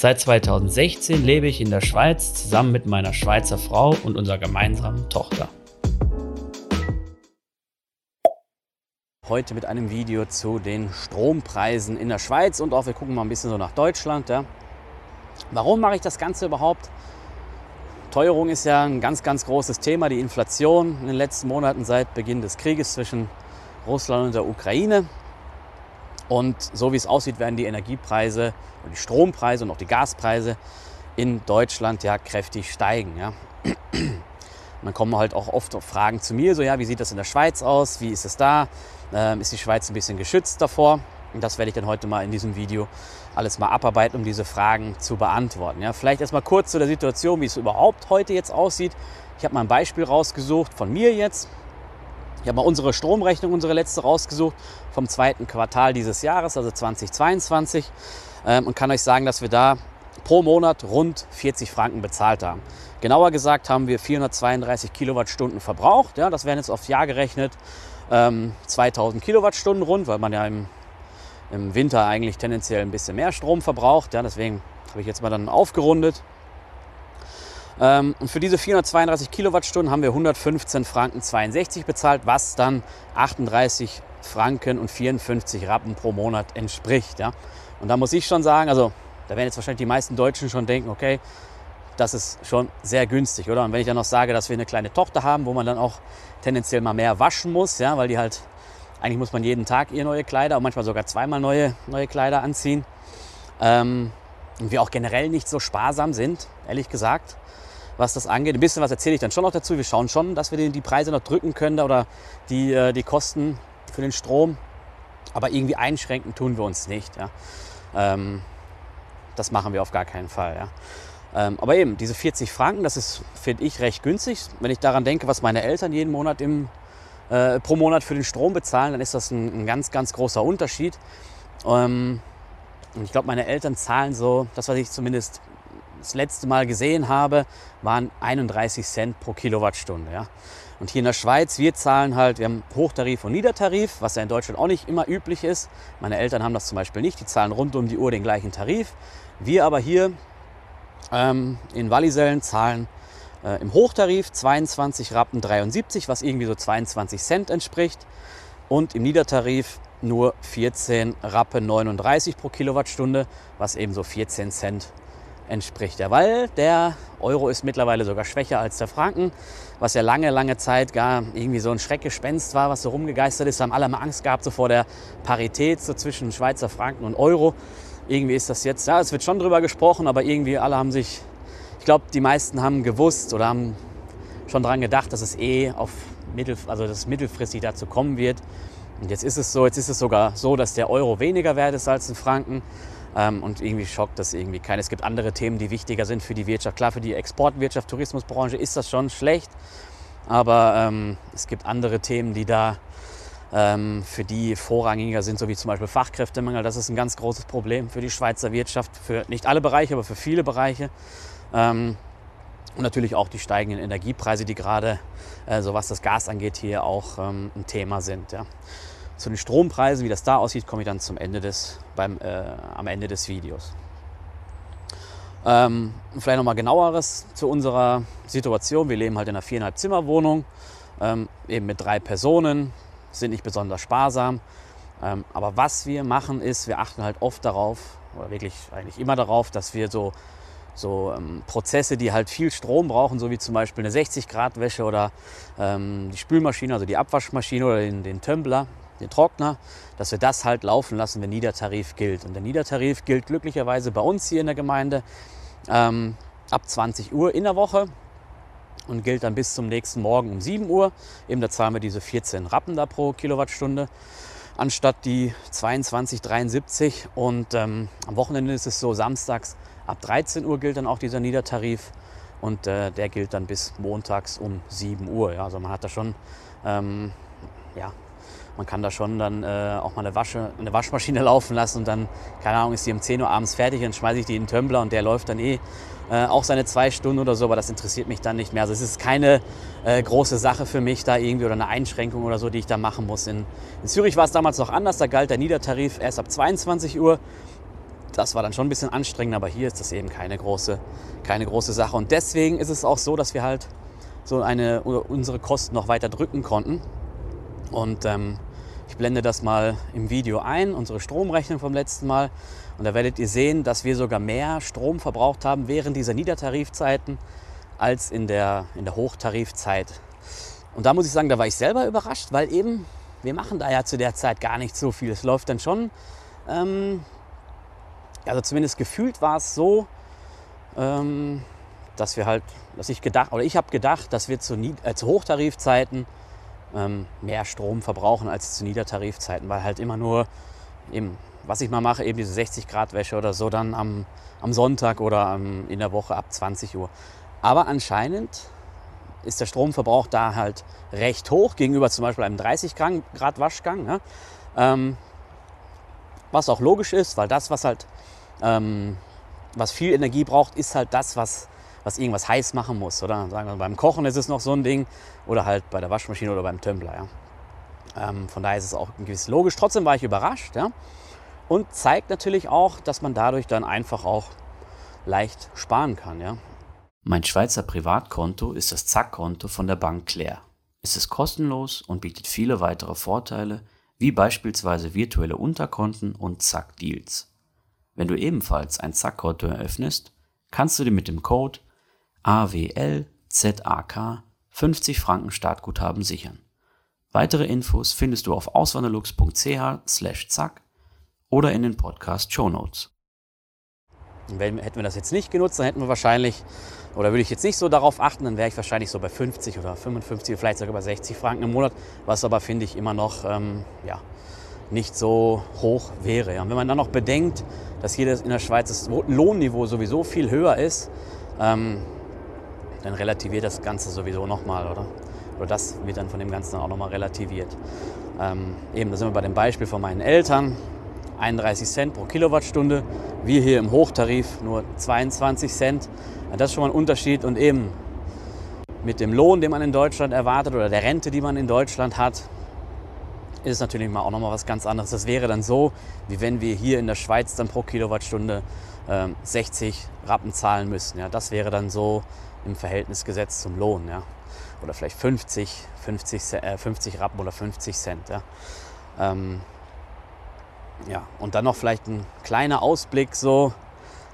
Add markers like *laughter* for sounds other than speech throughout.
Seit 2016 lebe ich in der Schweiz zusammen mit meiner Schweizer Frau und unserer gemeinsamen Tochter. Heute mit einem Video zu den Strompreisen in der Schweiz und auch wir gucken mal ein bisschen so nach Deutschland. Ja. Warum mache ich das Ganze überhaupt? Teuerung ist ja ein ganz, ganz großes Thema, die Inflation in den letzten Monaten seit Beginn des Krieges zwischen Russland und der Ukraine. Und so wie es aussieht, werden die Energiepreise, die Strompreise und auch die Gaspreise in Deutschland ja kräftig steigen. Ja. Und *clears throat* dann kommen halt auch oft Fragen zu mir, so ja, wie sieht das in der Schweiz aus? Wie ist es da? Ähm, ist die Schweiz ein bisschen geschützt davor? Und das werde ich dann heute mal in diesem Video alles mal abarbeiten, um diese Fragen zu beantworten. Ja, vielleicht erstmal kurz zu der Situation, wie es überhaupt heute jetzt aussieht. Ich habe mal ein Beispiel rausgesucht von mir jetzt. Ich habe mal unsere Stromrechnung, unsere letzte rausgesucht vom zweiten Quartal dieses Jahres, also 2022, ähm, und kann euch sagen, dass wir da pro Monat rund 40 Franken bezahlt haben. Genauer gesagt haben wir 432 Kilowattstunden verbraucht. Ja, das wären jetzt aufs Jahr gerechnet ähm, 2000 Kilowattstunden rund, weil man ja im, im Winter eigentlich tendenziell ein bisschen mehr Strom verbraucht. Ja, deswegen habe ich jetzt mal dann aufgerundet. Ähm, und für diese 432 Kilowattstunden haben wir 115 Franken 62 bezahlt, was dann 38 Franken und 54 Rappen pro Monat entspricht. Ja. Und da muss ich schon sagen, also da werden jetzt wahrscheinlich die meisten Deutschen schon denken, okay, das ist schon sehr günstig, oder? Und wenn ich dann noch sage, dass wir eine kleine Tochter haben, wo man dann auch tendenziell mal mehr waschen muss, ja, weil die halt, eigentlich muss man jeden Tag ihr neue Kleider und manchmal sogar zweimal neue, neue Kleider anziehen. Ähm, und wir auch generell nicht so sparsam sind, ehrlich gesagt, was das angeht. Ein bisschen was erzähle ich dann schon noch dazu. Wir schauen schon, dass wir die Preise noch drücken können oder die, äh, die Kosten für den Strom. Aber irgendwie einschränken tun wir uns nicht. Ja. Ähm, das machen wir auf gar keinen Fall. Ja. Ähm, aber eben, diese 40 Franken, das ist, finde ich, recht günstig. Wenn ich daran denke, was meine Eltern jeden Monat im, äh, pro Monat für den Strom bezahlen, dann ist das ein, ein ganz, ganz großer Unterschied. Ähm, und ich glaube, meine Eltern zahlen so, das, was ich zumindest das letzte Mal gesehen habe, waren 31 Cent pro Kilowattstunde. Ja. Und hier in der Schweiz, wir zahlen halt, wir haben Hochtarif und Niedertarif, was ja in Deutschland auch nicht immer üblich ist. Meine Eltern haben das zum Beispiel nicht, die zahlen rund um die Uhr den gleichen Tarif. Wir aber hier ähm, in Wallisellen zahlen äh, im Hochtarif 22 Rappen 73, was irgendwie so 22 Cent entspricht. Und im Niedertarif nur 14 Rappen 39 pro Kilowattstunde, was eben so 14 Cent entspricht. Ja, weil der Euro ist mittlerweile sogar schwächer als der Franken, was ja lange, lange Zeit gar irgendwie so ein Schreckgespenst war, was so rumgegeistert ist. Da haben alle mal Angst gehabt so vor der Parität so zwischen Schweizer Franken und Euro irgendwie ist das jetzt, ja, es wird schon drüber gesprochen, aber irgendwie alle haben sich, ich glaube, die meisten haben gewusst oder haben schon daran gedacht, dass es eh auf mittel, also dass mittelfristig dazu kommen wird. Und jetzt ist es so, jetzt ist es sogar so, dass der Euro weniger wert ist als ein Franken. Ähm, und irgendwie schockt das irgendwie keinen. Es gibt andere Themen, die wichtiger sind für die Wirtschaft. Klar, für die Exportwirtschaft, Tourismusbranche ist das schon schlecht. Aber ähm, es gibt andere Themen, die da ähm, für die vorrangiger sind, so wie zum Beispiel Fachkräftemangel. Das ist ein ganz großes Problem für die Schweizer Wirtschaft, für nicht alle Bereiche, aber für viele Bereiche. Ähm, und natürlich auch die steigenden Energiepreise, die gerade, äh, so was das Gas angeht, hier auch ähm, ein Thema sind. Ja. Zu den Strompreisen, wie das da aussieht, komme ich dann zum Ende des, beim, äh, am Ende des Videos. Ähm, vielleicht nochmal genaueres zu unserer Situation. Wir leben halt in einer viereinhalb Zimmer Wohnung, ähm, eben mit drei Personen, sind nicht besonders sparsam. Ähm, aber was wir machen ist, wir achten halt oft darauf, oder wirklich eigentlich immer darauf, dass wir so, so ähm, Prozesse, die halt viel Strom brauchen, so wie zum Beispiel eine 60-Grad-Wäsche oder ähm, die Spülmaschine, also die Abwaschmaschine oder den, den Tumbler, den Trockner, dass wir das halt laufen lassen, wenn Niedertarif gilt. Und der Niedertarif gilt glücklicherweise bei uns hier in der Gemeinde ähm, ab 20 Uhr in der Woche und gilt dann bis zum nächsten Morgen um 7 Uhr. Eben da zahlen wir diese 14 Rappen da pro Kilowattstunde anstatt die 22,73. Und ähm, am Wochenende ist es so, samstags ab 13 Uhr gilt dann auch dieser Niedertarif. und äh, der gilt dann bis montags um 7 Uhr. Ja. Also man hat da schon, ähm, ja, man kann da schon dann äh, auch mal eine, Wasche, eine Waschmaschine *laughs* laufen lassen und dann, keine Ahnung, ist die um 10 Uhr abends fertig, dann schmeiße ich die in den Tumbler und der läuft dann eh äh, auch seine zwei Stunden oder so, aber das interessiert mich dann nicht mehr. Also es ist keine äh, große Sache für mich da irgendwie oder eine Einschränkung oder so, die ich da machen muss. In, in Zürich war es damals noch anders, da galt der Niedertarif erst ab 22 Uhr. Das war dann schon ein bisschen anstrengend, aber hier ist das eben keine große, keine große Sache. Und deswegen ist es auch so, dass wir halt so eine, unsere Kosten noch weiter drücken konnten. Und ähm, ich blende das mal im Video ein, unsere Stromrechnung vom letzten Mal. Und da werdet ihr sehen, dass wir sogar mehr Strom verbraucht haben während dieser Niedertarifzeiten als in der, in der Hochtarifzeit. Und da muss ich sagen, da war ich selber überrascht, weil eben wir machen da ja zu der Zeit gar nicht so viel. Es läuft dann schon, ähm, also zumindest gefühlt war es so, ähm, dass wir halt, dass ich gedacht, oder ich habe gedacht, dass wir zu, äh, zu Hochtarifzeiten ähm, mehr Strom verbrauchen als zu Niedertarifzeiten, weil halt immer nur eben, was ich mal mache, eben diese 60 Grad Wäsche oder so dann am, am Sonntag oder am, in der Woche ab 20 Uhr. Aber anscheinend ist der Stromverbrauch da halt recht hoch gegenüber zum Beispiel einem 30 Grad Waschgang. Ne? Ähm, was auch logisch ist, weil das, was halt ähm, was viel Energie braucht, ist halt das, was was irgendwas heiß machen muss. Oder sagen wir beim Kochen ist es noch so ein Ding oder halt bei der Waschmaschine oder beim Tumbler. Ja. Ähm, von daher ist es auch ein gewiss logisch. Trotzdem war ich überrascht ja. und zeigt natürlich auch, dass man dadurch dann einfach auch leicht sparen kann. Ja. Mein Schweizer Privatkonto ist das Zack-Konto von der Bank Claire. Es ist kostenlos und bietet viele weitere Vorteile, wie beispielsweise virtuelle Unterkonten und Zack-Deals. Wenn du ebenfalls ein Zack-Konto eröffnest, kannst du dir mit dem Code AWLZAK 50 Franken Startguthaben sichern. Weitere Infos findest du auf auswanderlux.ch/zack oder in den Podcast Show Notes. Hätten wir das jetzt nicht genutzt, dann hätten wir wahrscheinlich, oder würde ich jetzt nicht so darauf achten, dann wäre ich wahrscheinlich so bei 50 oder 55, vielleicht sogar bei 60 Franken im Monat, was aber finde ich immer noch ähm, ja, nicht so hoch wäre. Und wenn man dann noch bedenkt, dass hier in der Schweiz das Lohnniveau sowieso viel höher ist, ähm, dann relativiert das Ganze sowieso nochmal, oder? Oder das wird dann von dem Ganzen auch nochmal relativiert. Ähm, eben, da sind wir bei dem Beispiel von meinen Eltern. 31 Cent pro Kilowattstunde. Wir hier im Hochtarif nur 22 Cent. Das ist schon mal ein Unterschied. Und eben mit dem Lohn, den man in Deutschland erwartet oder der Rente, die man in Deutschland hat, ist es natürlich mal auch nochmal was ganz anderes. Das wäre dann so, wie wenn wir hier in der Schweiz dann pro Kilowattstunde äh, 60 Rappen zahlen müssten. Ja. Das wäre dann so im Verhältnis gesetzt zum Lohn. Ja. Oder vielleicht 50, 50, äh, 50 Rappen oder 50 Cent. Ja. Ähm, ja. Und dann noch vielleicht ein kleiner Ausblick so,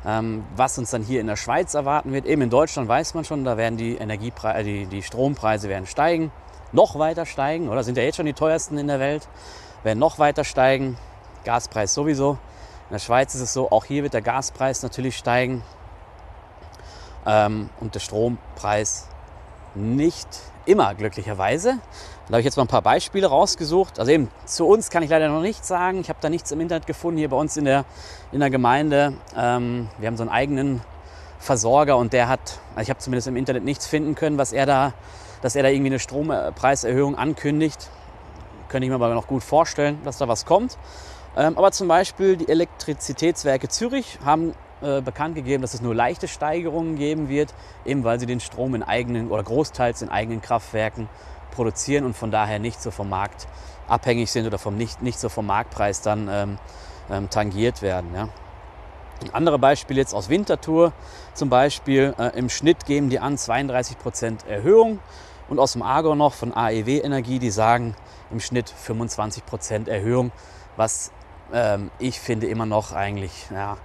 ähm, was uns dann hier in der Schweiz erwarten wird. Eben in Deutschland weiß man schon, da werden die, Energiepre äh, die, die Strompreise werden steigen noch weiter steigen, oder sind ja jetzt schon die teuersten in der Welt, werden noch weiter steigen. Gaspreis sowieso. In der Schweiz ist es so, auch hier wird der Gaspreis natürlich steigen ähm, und der Strompreis nicht immer glücklicherweise. Da habe ich jetzt mal ein paar Beispiele rausgesucht. Also eben zu uns kann ich leider noch nichts sagen. Ich habe da nichts im Internet gefunden hier bei uns in der, in der Gemeinde. Ähm, wir haben so einen eigenen Versorger und der hat, also ich habe zumindest im Internet nichts finden können, was er da dass er da irgendwie eine Strompreiserhöhung ankündigt. Könnte ich mir aber noch gut vorstellen, dass da was kommt. Ähm, aber zum Beispiel die Elektrizitätswerke Zürich haben äh, bekannt gegeben, dass es nur leichte Steigerungen geben wird, eben weil sie den Strom in eigenen oder großteils in eigenen Kraftwerken produzieren und von daher nicht so vom Markt abhängig sind oder vom nicht, nicht so vom Marktpreis dann ähm, ähm, tangiert werden. Ja. Ein anderes Beispiel jetzt aus Winterthur zum Beispiel. Äh, Im Schnitt geben die an 32% Erhöhung und aus dem Argon noch von AEW Energie, die sagen im Schnitt 25% Erhöhung, was ähm, ich finde immer noch eigentlich ja,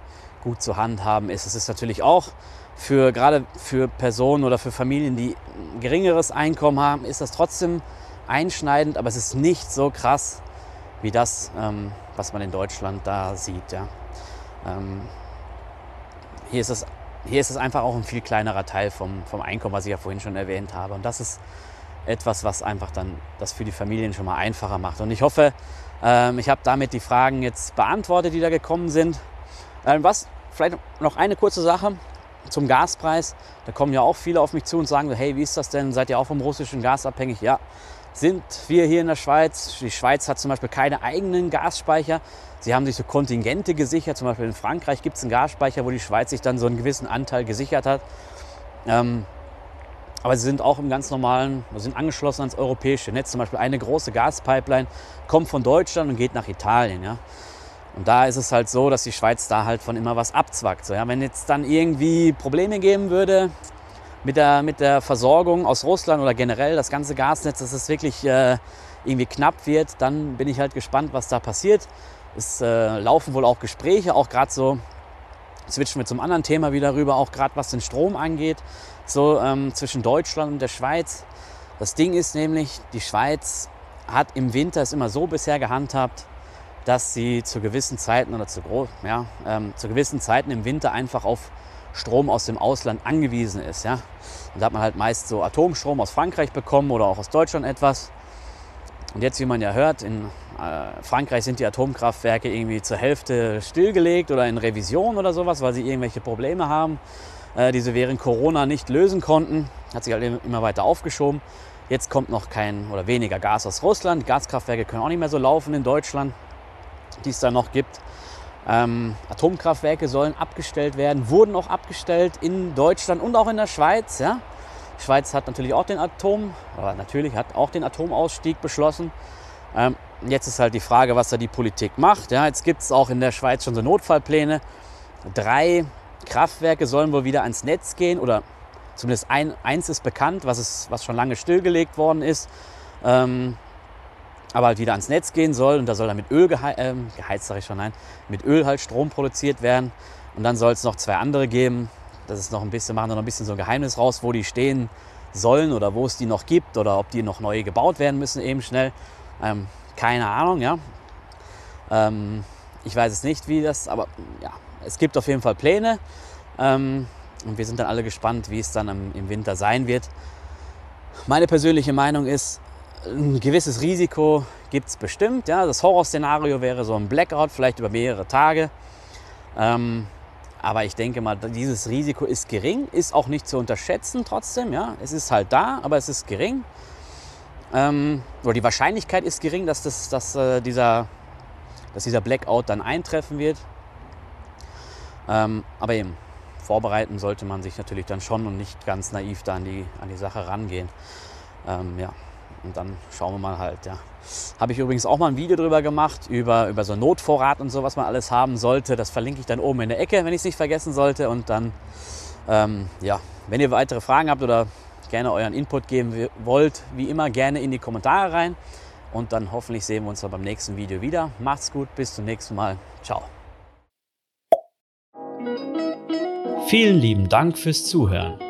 gut zu handhaben ist. Es ist natürlich auch für gerade für Personen oder für Familien, die ein geringeres Einkommen haben, ist das trotzdem einschneidend, aber es ist nicht so krass wie das, ähm, was man in Deutschland da sieht. Ja. Ähm, hier ist es hier ist es einfach auch ein viel kleinerer Teil vom, vom Einkommen, was ich ja vorhin schon erwähnt habe. Und das ist etwas, was einfach dann das für die Familien schon mal einfacher macht. Und ich hoffe, ähm, ich habe damit die Fragen jetzt beantwortet, die da gekommen sind. Ähm, was, vielleicht noch eine kurze Sache. zum Gaspreis. Da kommen ja auch viele auf mich zu und sagen, hey, wie ist das denn? Seid ihr auch vom russischen Gas abhängig? Ja, sind wir hier in der Schweiz. Die Schweiz hat zum Beispiel keine eigenen Gasspeicher. Sie haben sich so Kontingente gesichert. Zum Beispiel in Frankreich gibt es einen Gasspeicher, wo die Schweiz sich dann so einen gewissen Anteil gesichert hat. Ähm, aber sie sind auch im ganz normalen, sind angeschlossen ans europäische Netz. Zum Beispiel eine große Gaspipeline kommt von Deutschland und geht nach Italien. Ja? Und da ist es halt so, dass die Schweiz da halt von immer was abzwackt. So, ja? Wenn jetzt dann irgendwie Probleme geben würde mit der, mit der Versorgung aus Russland oder generell das ganze Gasnetz, dass es wirklich äh, irgendwie knapp wird, dann bin ich halt gespannt, was da passiert. Es äh, laufen wohl auch Gespräche, auch gerade so, switchen wir zum anderen Thema wieder rüber, auch gerade was den Strom angeht so ähm, zwischen Deutschland und der Schweiz. Das Ding ist nämlich, die Schweiz hat im Winter es immer so bisher gehandhabt, dass sie zu gewissen Zeiten oder zu, ja, ähm, zu gewissen Zeiten im Winter einfach auf Strom aus dem Ausland angewiesen ist. Ja? Und da hat man halt meist so Atomstrom aus Frankreich bekommen oder auch aus Deutschland etwas. Und jetzt, wie man ja hört, in äh, Frankreich sind die Atomkraftwerke irgendwie zur Hälfte stillgelegt oder in Revision oder sowas, weil sie irgendwelche Probleme haben. Äh, die sie während Corona nicht lösen konnten. Hat sich halt immer weiter aufgeschoben. Jetzt kommt noch kein oder weniger Gas aus Russland. Gaskraftwerke können auch nicht mehr so laufen in Deutschland, die es da noch gibt. Ähm, Atomkraftwerke sollen abgestellt werden, wurden auch abgestellt in Deutschland und auch in der Schweiz. Ja? Die Schweiz hat natürlich auch den Atom, aber natürlich hat auch den Atomausstieg beschlossen. Ähm, jetzt ist halt die Frage, was da die Politik macht. Ja? Jetzt gibt es auch in der Schweiz schon so Notfallpläne. Drei Kraftwerke sollen wohl wieder ans Netz gehen oder zumindest ein, eins ist bekannt, was, ist, was schon lange stillgelegt worden ist, ähm, aber halt wieder ans Netz gehen soll und da soll dann mit Öl gehe äh, geheizt, sage ich schon, nein, mit Öl halt Strom produziert werden und dann soll es noch zwei andere geben. Das ist noch ein bisschen, machen da noch ein bisschen so ein Geheimnis raus, wo die stehen sollen oder wo es die noch gibt oder ob die noch neue gebaut werden müssen eben schnell. Ähm, keine Ahnung, ja. Ähm, ich weiß es nicht, wie das, aber ja, es gibt auf jeden Fall Pläne ähm, und wir sind dann alle gespannt, wie es dann im, im Winter sein wird. Meine persönliche Meinung ist, ein gewisses Risiko gibt es bestimmt. Ja? Das Horrorszenario wäre so ein Blackout, vielleicht über mehrere Tage. Ähm, aber ich denke mal, dieses Risiko ist gering, ist auch nicht zu unterschätzen trotzdem. Ja? Es ist halt da, aber es ist gering. Ähm, oder die Wahrscheinlichkeit ist gering, dass, das, dass, äh, dieser, dass dieser Blackout dann eintreffen wird. Ähm, aber eben, vorbereiten sollte man sich natürlich dann schon und nicht ganz naiv da an die, an die Sache rangehen. Ähm, ja, und dann schauen wir mal halt, ja. Habe ich übrigens auch mal ein Video drüber gemacht, über, über so Notvorrat und so, was man alles haben sollte. Das verlinke ich dann oben in der Ecke, wenn ich es nicht vergessen sollte. Und dann, ähm, ja, wenn ihr weitere Fragen habt oder gerne euren Input geben wollt, wie immer gerne in die Kommentare rein. Und dann hoffentlich sehen wir uns beim nächsten Video wieder. Macht's gut, bis zum nächsten Mal. Ciao. Vielen lieben Dank fürs Zuhören.